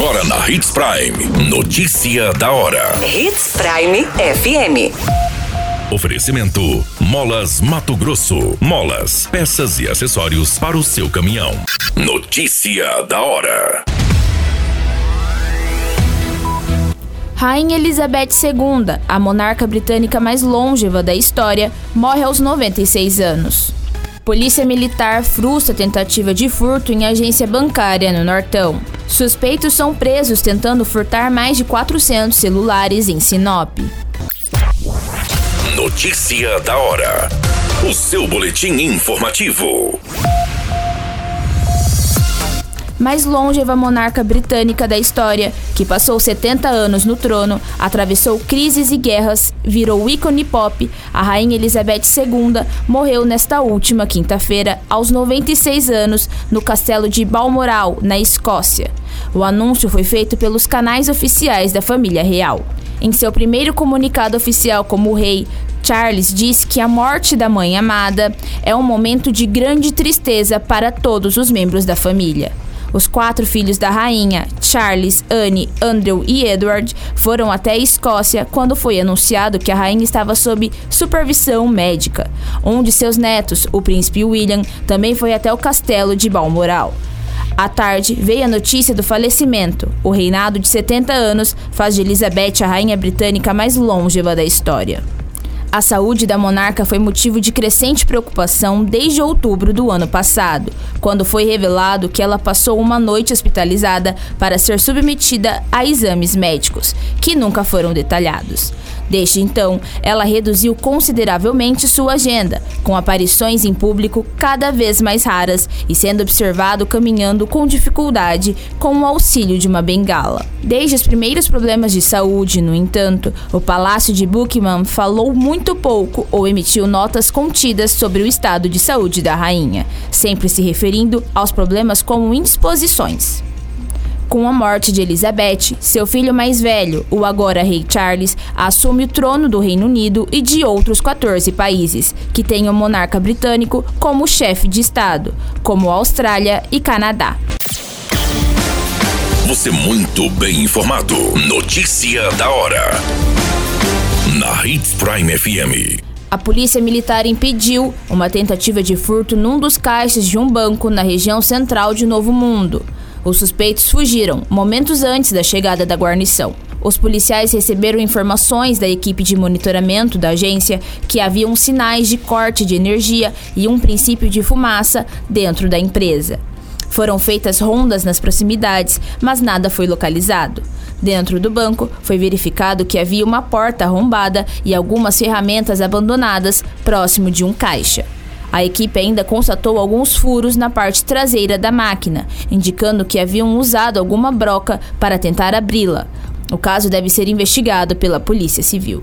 Agora na Hits Prime. Notícia da hora. Hits Prime FM. Oferecimento: Molas Mato Grosso. Molas, peças e acessórios para o seu caminhão. Notícia da hora. Rainha Elizabeth II, a monarca britânica mais longeva da história, morre aos 96 anos. Polícia Militar frustra tentativa de furto em agência bancária no Nortão. Suspeitos são presos tentando furtar mais de 400 celulares em Sinop. Notícia da hora. O seu boletim informativo mais longeva monarca britânica da história, que passou 70 anos no trono, atravessou crises e guerras, virou ícone pop, a rainha Elizabeth II morreu nesta última quinta-feira, aos 96 anos, no castelo de Balmoral, na Escócia. O anúncio foi feito pelos canais oficiais da família real. Em seu primeiro comunicado oficial como rei, Charles diz que a morte da mãe amada é um momento de grande tristeza para todos os membros da família. Os quatro filhos da rainha, Charles, Anne, Andrew e Edward, foram até a Escócia quando foi anunciado que a rainha estava sob supervisão médica. Um de seus netos, o príncipe William, também foi até o castelo de Balmoral. À tarde, veio a notícia do falecimento. O reinado de 70 anos faz de Elizabeth a rainha britânica mais longeva da história. A saúde da monarca foi motivo de crescente preocupação desde outubro do ano passado, quando foi revelado que ela passou uma noite hospitalizada para ser submetida a exames médicos, que nunca foram detalhados. Desde então, ela reduziu consideravelmente sua agenda, com aparições em público cada vez mais raras e sendo observado caminhando com dificuldade com o auxílio de uma bengala. Desde os primeiros problemas de saúde, no entanto, o Palácio de Buckingham falou muito pouco ou emitiu notas contidas sobre o estado de saúde da rainha, sempre se referindo aos problemas como indisposições. Com a morte de Elizabeth, seu filho mais velho, o agora rei Charles, assume o trono do Reino Unido e de outros 14 países, que têm o monarca britânico como chefe de Estado, como Austrália e Canadá. Você muito bem informado. Notícia da hora. Hits Prime FM. A polícia militar impediu uma tentativa de furto num dos caixas de um banco na região central de Novo Mundo. Os suspeitos fugiram momentos antes da chegada da guarnição. Os policiais receberam informações da equipe de monitoramento da agência que haviam sinais de corte de energia e um princípio de fumaça dentro da empresa. Foram feitas rondas nas proximidades, mas nada foi localizado. Dentro do banco, foi verificado que havia uma porta arrombada e algumas ferramentas abandonadas próximo de um caixa. A equipe ainda constatou alguns furos na parte traseira da máquina, indicando que haviam usado alguma broca para tentar abri-la. O caso deve ser investigado pela Polícia Civil.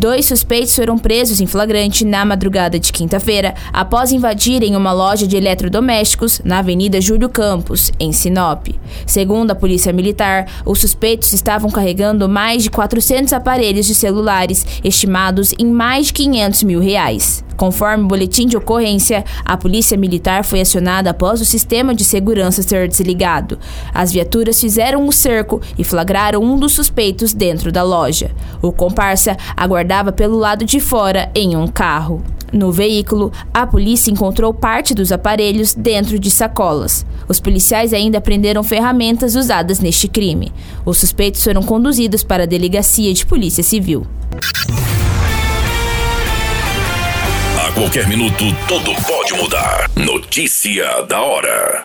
Dois suspeitos foram presos em flagrante na madrugada de quinta-feira após invadirem uma loja de eletrodomésticos na Avenida Júlio Campos, em Sinop. Segundo a Polícia Militar, os suspeitos estavam carregando mais de 400 aparelhos de celulares, estimados em mais de 500 mil reais. Conforme o boletim de ocorrência, a polícia militar foi acionada após o sistema de segurança ser desligado. As viaturas fizeram um cerco e flagraram um dos suspeitos dentro da loja. O comparsa aguardava pelo lado de fora em um carro. No veículo, a polícia encontrou parte dos aparelhos dentro de sacolas. Os policiais ainda prenderam ferramentas usadas neste crime. Os suspeitos foram conduzidos para a delegacia de polícia civil. A qualquer minuto, tudo pode mudar. Notícia da hora.